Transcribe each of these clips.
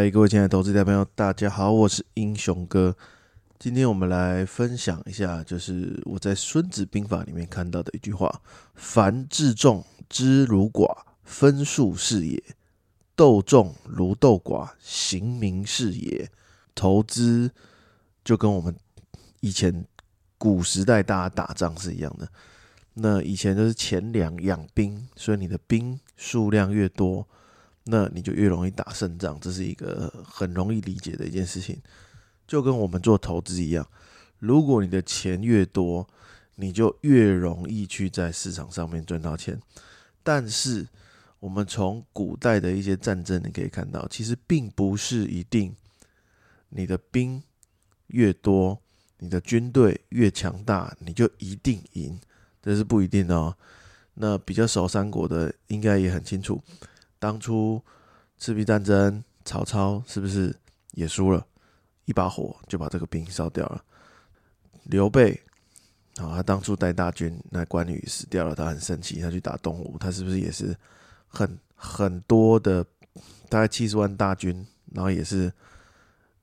嗨，各位亲爱的投资者朋友，大家好，我是英雄哥。今天我们来分享一下，就是我在《孙子兵法》里面看到的一句话：“凡治众知如寡，分数是也；斗众如斗寡，行名是也。”投资就跟我们以前古时代大家打仗是一样的。那以前都是钱粮养兵，所以你的兵数量越多。那你就越容易打胜仗，这是一个很容易理解的一件事情，就跟我们做投资一样，如果你的钱越多，你就越容易去在市场上面赚到钱。但是我们从古代的一些战争，你可以看到，其实并不是一定你的兵越多，你的军队越强大，你就一定赢，这是不一定的哦。那比较熟三国的，应该也很清楚。当初赤壁战争，曹操是不是也输了？一把火就把这个兵烧掉了。刘备啊，他当初带大军，那关羽死掉了，他很生气，他去打东吴，他是不是也是很很多的，大概七十万大军，然后也是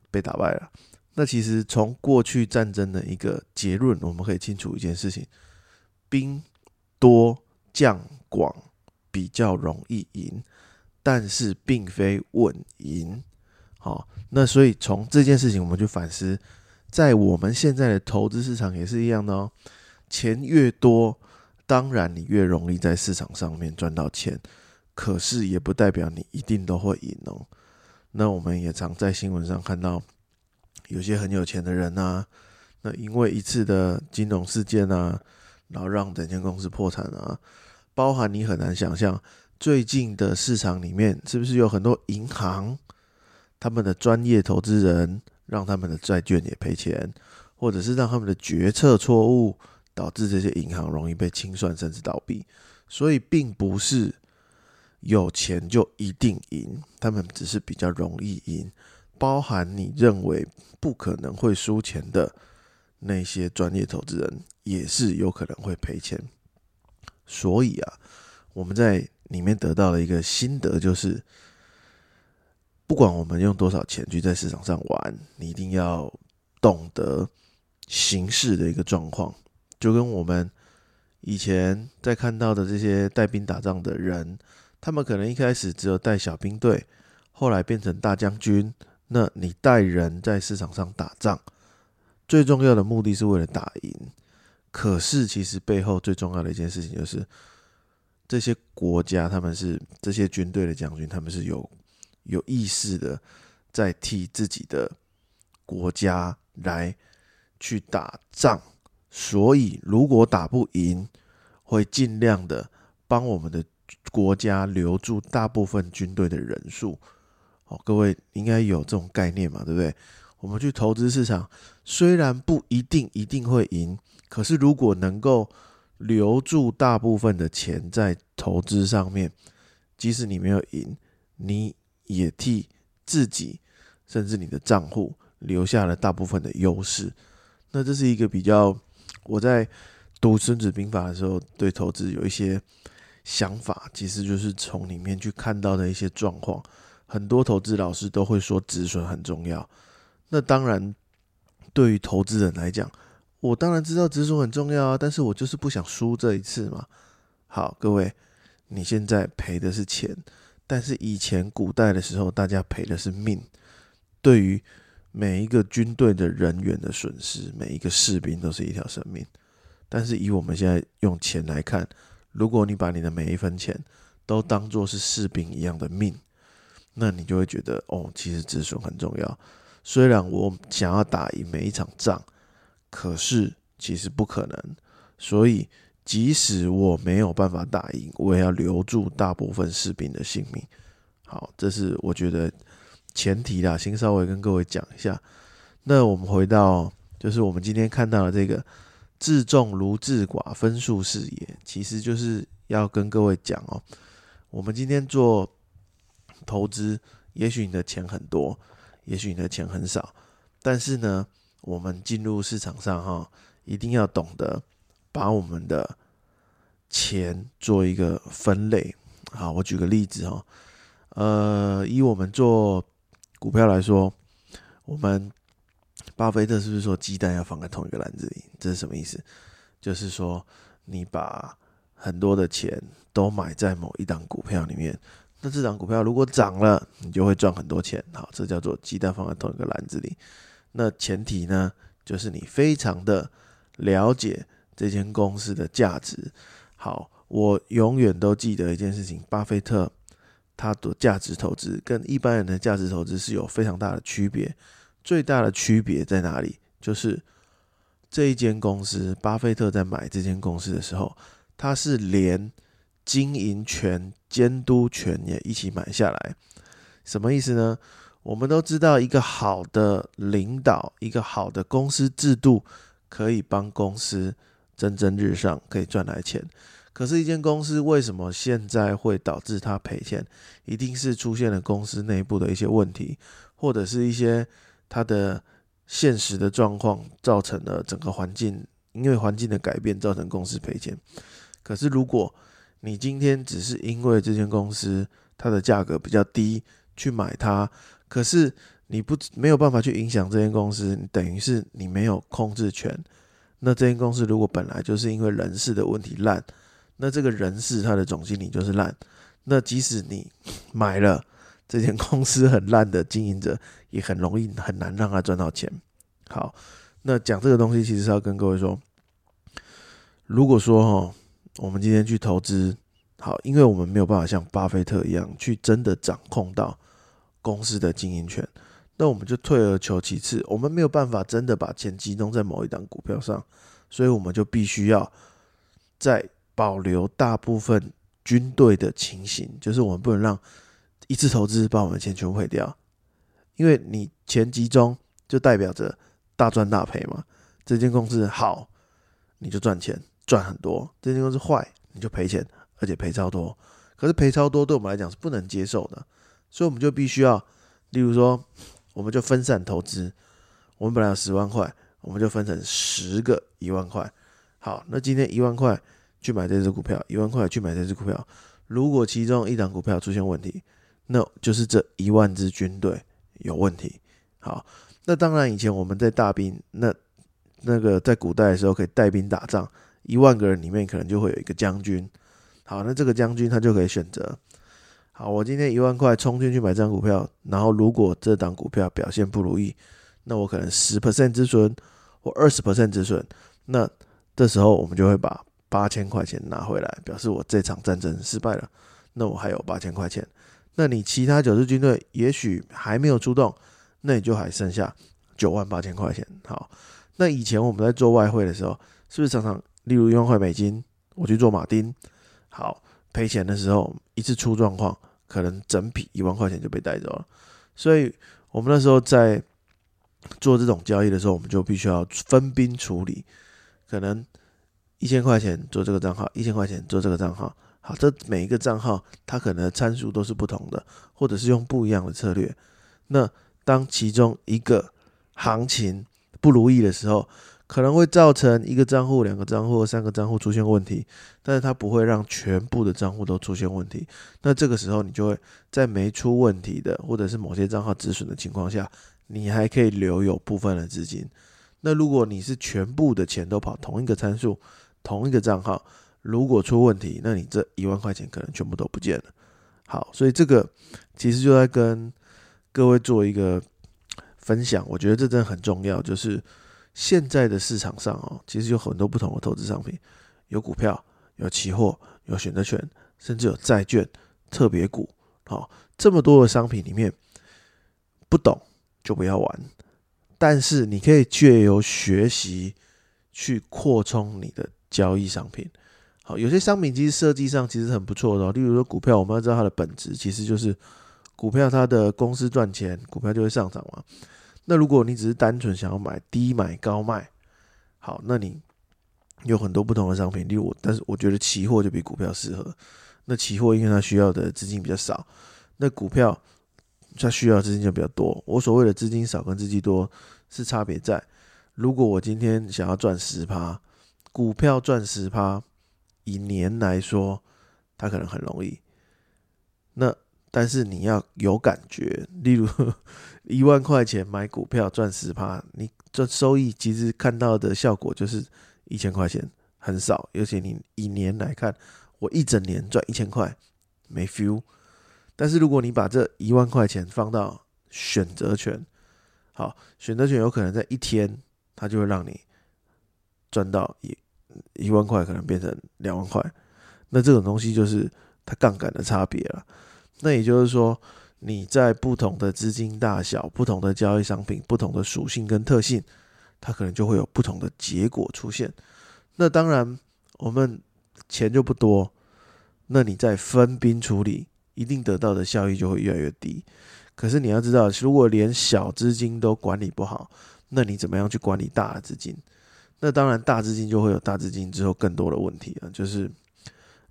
被打败了？那其实从过去战争的一个结论，我们可以清楚一件事情：兵多将广比较容易赢。但是并非稳赢，好，那所以从这件事情我们就反思，在我们现在的投资市场也是一样的哦。钱越多，当然你越容易在市场上面赚到钱，可是也不代表你一定都会赢哦。那我们也常在新闻上看到，有些很有钱的人啊，那因为一次的金融事件啊，然后让整间公司破产啊，包含你很难想象。最近的市场里面，是不是有很多银行，他们的专业投资人让他们的债券也赔钱，或者是让他们的决策错误导致这些银行容易被清算甚至倒闭？所以，并不是有钱就一定赢，他们只是比较容易赢。包含你认为不可能会输钱的那些专业投资人，也是有可能会赔钱。所以啊，我们在里面得到了一个心得，就是不管我们用多少钱去在市场上玩，你一定要懂得形势的一个状况。就跟我们以前在看到的这些带兵打仗的人，他们可能一开始只有带小兵队，后来变成大将军。那你带人在市场上打仗，最重要的目的是为了打赢。可是其实背后最重要的一件事情就是。这些国家，他们是这些军队的将军，他们是有有意识的在替自己的国家来去打仗，所以如果打不赢，会尽量的帮我们的国家留住大部分军队的人数。好，各位应该有这种概念嘛，对不对？我们去投资市场，虽然不一定一定会赢，可是如果能够。留住大部分的钱在投资上面，即使你没有赢，你也替自己甚至你的账户留下了大部分的优势。那这是一个比较，我在读《孙子兵法》的时候，对投资有一些想法，其实就是从里面去看到的一些状况。很多投资老师都会说止损很重要。那当然，对于投资人来讲，我当然知道止损很重要啊，但是我就是不想输这一次嘛。好，各位，你现在赔的是钱，但是以前古代的时候，大家赔的是命。对于每一个军队的人员的损失，每一个士兵都是一条生命。但是以我们现在用钱来看，如果你把你的每一分钱都当做是士兵一样的命，那你就会觉得哦，其实止损很重要。虽然我想要打赢每一场仗。可是其实不可能，所以即使我没有办法打赢，我也要留住大部分士兵的性命。好，这是我觉得前提啦，先稍微跟各位讲一下。那我们回到，就是我们今天看到的这个“自重如自寡，分数是也”，其实就是要跟各位讲哦，我们今天做投资，也许你的钱很多，也许你的钱很少，但是呢。我们进入市场上哈，一定要懂得把我们的钱做一个分类。好，我举个例子哈，呃，以我们做股票来说，我们巴菲特是不是说鸡蛋要放在同一个篮子里？这是什么意思？就是说你把很多的钱都买在某一档股票里面，那这档股票如果涨了，你就会赚很多钱。好，这叫做鸡蛋放在同一个篮子里。那前提呢，就是你非常的了解这间公司的价值。好，我永远都记得一件事情：巴菲特他的价值投资跟一般人的价值投资是有非常大的区别。最大的区别在哪里？就是这一间公司，巴菲特在买这间公司的时候，他是连经营权、监督权也一起买下来。什么意思呢？我们都知道，一个好的领导，一个好的公司制度，可以帮公司蒸蒸日上，可以赚来钱。可是，一间公司为什么现在会导致它赔钱？一定是出现了公司内部的一些问题，或者是一些它的现实的状况，造成了整个环境因为环境的改变，造成公司赔钱。可是，如果你今天只是因为这间公司它的价格比较低去买它，可是你不没有办法去影响这间公司，等于是你没有控制权。那这间公司如果本来就是因为人事的问题烂，那这个人事他的总经理就是烂。那即使你买了这间公司很烂的经营者，也很容易很难让他赚到钱。好，那讲这个东西其实是要跟各位说，如果说哈，我们今天去投资，好，因为我们没有办法像巴菲特一样去真的掌控到。公司的经营权，那我们就退而求其次，我们没有办法真的把钱集中在某一档股票上，所以我们就必须要在保留大部分军队的情形，就是我们不能让一次投资把我们的钱全部毁掉，因为你钱集中就代表着大赚大赔嘛。这间公司好，你就赚钱赚很多；这间公司坏，你就赔钱，而且赔超多。可是赔超多对我们来讲是不能接受的。所以我们就必须要，例如说，我们就分散投资。我们本来有十万块，我们就分成十个一万块。好，那今天一万块去买这只股票，一万块去买这只股票。如果其中一档股票出现问题，那就是这一万支军队有问题。好，那当然以前我们在大兵，那那个在古代的时候可以带兵打仗，一万个人里面可能就会有一个将军。好，那这个将军他就可以选择。好，我今天一万块冲进去买这张股票，然后如果这档股票表现不如意，那我可能十 percent 止损或二十 percent 止损，那这时候我们就会把八千块钱拿回来，表示我这场战争失败了。那我还有八千块钱，那你其他九支军队也许还没有出动，那你就还剩下九万八千块钱。好，那以前我们在做外汇的时候，是不是常常例如一万块美金，我去做马丁，好赔钱的时候一次出状况。可能整笔一万块钱就被带走了，所以我们那时候在做这种交易的时候，我们就必须要分兵处理。可能一千块钱做这个账号，一千块钱做这个账号。好，这每一个账号它可能参数都是不同的，或者是用不一样的策略。那当其中一个行情不如意的时候，可能会造成一个账户、两个账户、三个账户出现问题，但是它不会让全部的账户都出现问题。那这个时候，你就会在没出问题的，或者是某些账号止损的情况下，你还可以留有部分的资金。那如果你是全部的钱都跑同一个参数、同一个账号，如果出问题，那你这一万块钱可能全部都不见了。好，所以这个其实就在跟各位做一个分享，我觉得这真的很重要，就是。现在的市场上哦，其实有很多不同的投资商品，有股票，有期货，有选择权，甚至有债券、特别股。好，这么多的商品里面，不懂就不要玩。但是你可以借由学习去扩充你的交易商品。好，有些商品其实设计上其实很不错的，例如说股票，我们要知道它的本质其实就是股票，它的公司赚钱，股票就会上涨嘛。那如果你只是单纯想要买低买高卖，好，那你有很多不同的商品，例如我，但是我觉得期货就比股票适合。那期货因为它需要的资金比较少，那股票它需要资金就比较多。我所谓的资金少跟资金多是差别在，如果我今天想要赚十趴，股票赚十趴，以年来说，它可能很容易。那但是你要有感觉，例如一万块钱买股票赚十趴，你这收益其实看到的效果就是一千块钱，很少。尤其你一年来看，我一整年赚一千块，没 feel。但是如果你把这一万块钱放到选择权，好，选择权有可能在一天，它就会让你赚到一一万块，可能变成两万块。那这种东西就是它杠杆的差别了。那也就是说，你在不同的资金大小、不同的交易商品、不同的属性跟特性，它可能就会有不同的结果出现。那当然，我们钱就不多，那你在分兵处理，一定得到的效益就会越来越低。可是你要知道，如果连小资金都管理不好，那你怎么样去管理大资金？那当然，大资金就会有大资金之后更多的问题了，就是，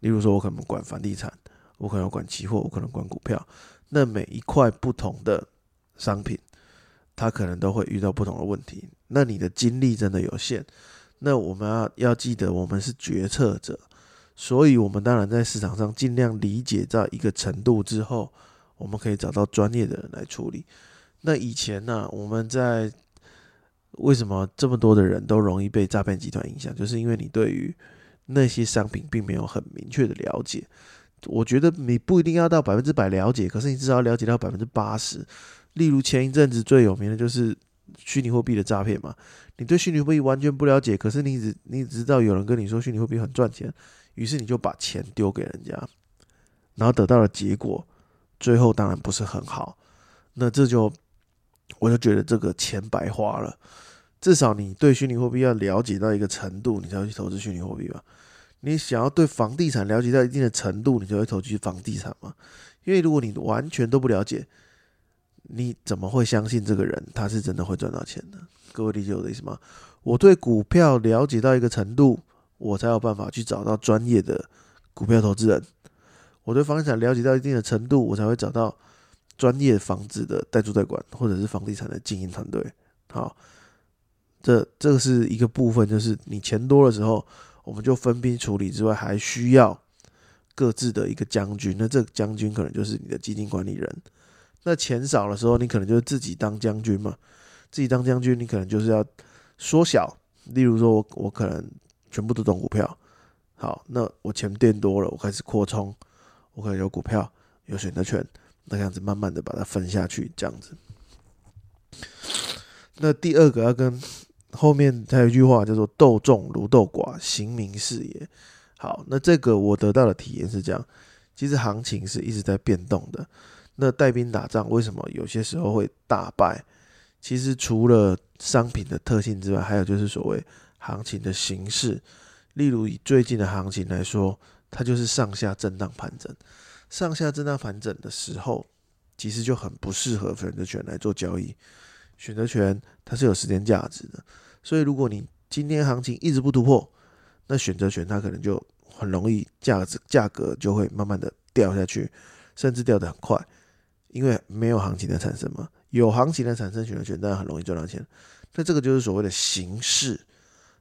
例如说，我可能管房地产。我可能管期货，我可能管股票。那每一块不同的商品，它可能都会遇到不同的问题。那你的精力真的有限。那我们要要记得，我们是决策者，所以我们当然在市场上尽量理解到一个程度之后，我们可以找到专业的人来处理。那以前呢，我们在为什么这么多的人都容易被诈骗集团影响？就是因为你对于那些商品并没有很明确的了解。我觉得你不一定要到百分之百了解，可是你至少要了解到百分之八十。例如前一阵子最有名的就是虚拟货币的诈骗嘛，你对虚拟货币完全不了解，可是你只你只知道有人跟你说虚拟货币很赚钱，于是你就把钱丢给人家，然后得到的结果，最后当然不是很好。那这就我就觉得这个钱白花了。至少你对虚拟货币要了解到一个程度，你才会去投资虚拟货币吧。你想要对房地产了解到一定的程度，你就会投去房地产嘛？因为如果你完全都不了解，你怎么会相信这个人他是真的会赚到钱呢？各位理解我的意思吗？我对股票了解到一个程度，我才有办法去找到专业的股票投资人；我对房地产了解到一定的程度，我才会找到专业房子的代租代管或者是房地产的经营团队。好，这这个是一个部分，就是你钱多的时候。我们就分兵处理之外，还需要各自的一个将军。那这个将军可能就是你的基金管理人。那钱少的时候，你可能就自己当将军嘛。自己当将军，你可能就是要缩小。例如说，我我可能全部都懂股票。好，那我钱变多了，我开始扩充，我可能有股票，有选择权，那样子慢慢的把它分下去，这样子。那第二个要跟。后面还有一句话叫做“斗众如斗寡，行名是也”。好，那这个我得到的体验是这样：其实行情是一直在变动的。那带兵打仗为什么有些时候会大败？其实除了商品的特性之外，还有就是所谓行情的形式。例如以最近的行情来说，它就是上下震荡盘整。上下震荡盘整的时候，其实就很不适合选择权来做交易。选择权它是有时间价值的。所以，如果你今天行情一直不突破，那选择权它可能就很容易价值价格就会慢慢的掉下去，甚至掉得很快，因为没有行情的产生嘛。有行情的产生，选择权当然很容易赚到钱。那这个就是所谓的形式。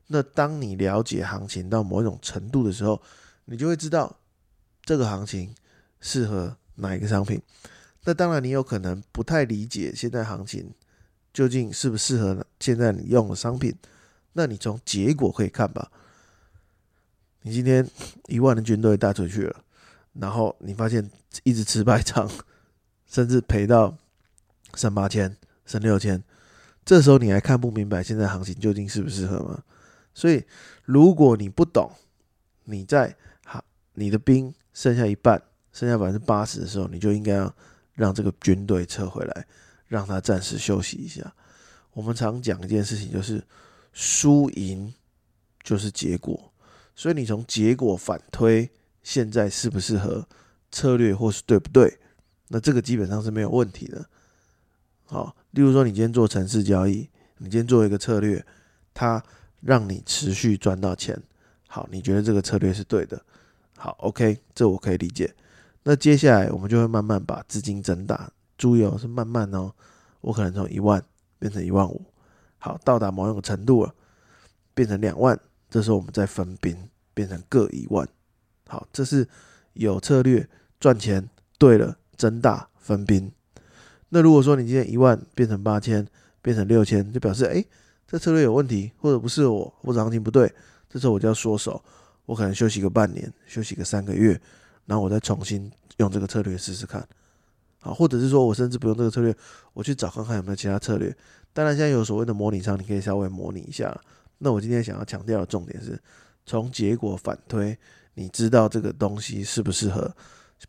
那当你了解行情到某一种程度的时候，你就会知道这个行情适合哪一个商品。那当然，你有可能不太理解现在行情。究竟适不适合现在你用的商品？那你从结果可以看吧。你今天一万的军队带出去了，然后你发现一直吃败仗，甚至赔到三八千、三六千，这时候你还看不明白现在行情究竟适不适合吗？所以，如果你不懂，你在好你的兵剩下一半，剩下百分之八十的时候，你就应该要让这个军队撤回来。让他暂时休息一下。我们常讲一件事情，就是输赢就是结果，所以你从结果反推现在适不适合策略，或是对不对？那这个基本上是没有问题的。好，例如说你今天做城市交易，你今天做一个策略，它让你持续赚到钱。好，你觉得这个策略是对的？好，OK，这我可以理解。那接下来我们就会慢慢把资金增大。注意哦，是慢慢哦，我可能从一万变成一万五，好，到达某一个程度了，变成两万，这时候我们再分兵，变成各一万，好，这是有策略赚钱，对了，增大分兵。那如果说你今天一万变成八千，变成六千，就表示哎，这策略有问题，或者不适合我，或者行情不对，这时候我就要缩手，我可能休息个半年，休息个三个月，然后我再重新用这个策略试试看。啊，或者是说我甚至不用这个策略，我去找看看有没有其他策略。当然，现在有所谓的模拟仓，你可以稍微模拟一下。那我今天想要强调的重点是，从结果反推，你知道这个东西适不适合，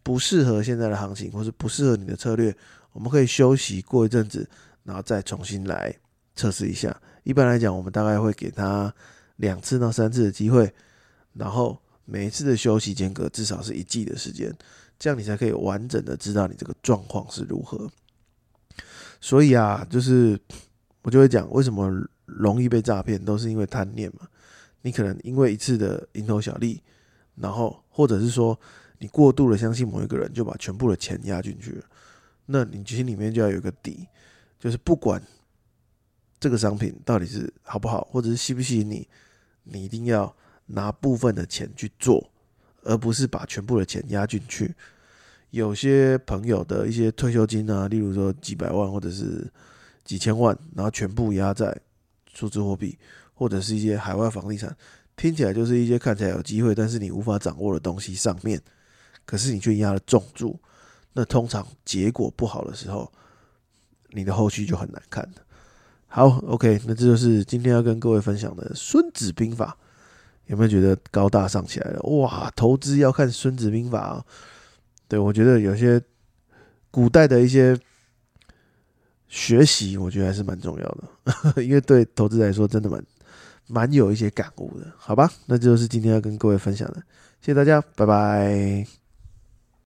不适合现在的行情，或是不适合你的策略，我们可以休息过一阵子，然后再重新来测试一下。一般来讲，我们大概会给他两次到三次的机会，然后每一次的休息间隔至少是一季的时间。这样你才可以完整的知道你这个状况是如何。所以啊，就是我就会讲，为什么容易被诈骗，都是因为贪念嘛。你可能因为一次的蝇头小利，然后或者是说你过度的相信某一个人，就把全部的钱压进去了。那你心里面就要有个底，就是不管这个商品到底是好不好，或者是吸不吸引你，你一定要拿部分的钱去做。而不是把全部的钱压进去。有些朋友的一些退休金啊，例如说几百万或者是几千万，然后全部压在数字货币或者是一些海外房地产，听起来就是一些看起来有机会，但是你无法掌握的东西上面，可是你却压了重注。那通常结果不好的时候，你的后续就很难看。好，OK，那这就是今天要跟各位分享的《孙子兵法》。有没有觉得高大上起来了？哇，投资要看《孙子兵法》。对我觉得有些古代的一些学习，我觉得还是蛮重要的，因为对投资来说，真的蛮蛮有一些感悟的，好吧？那就是今天要跟各位分享的，谢谢大家，拜拜。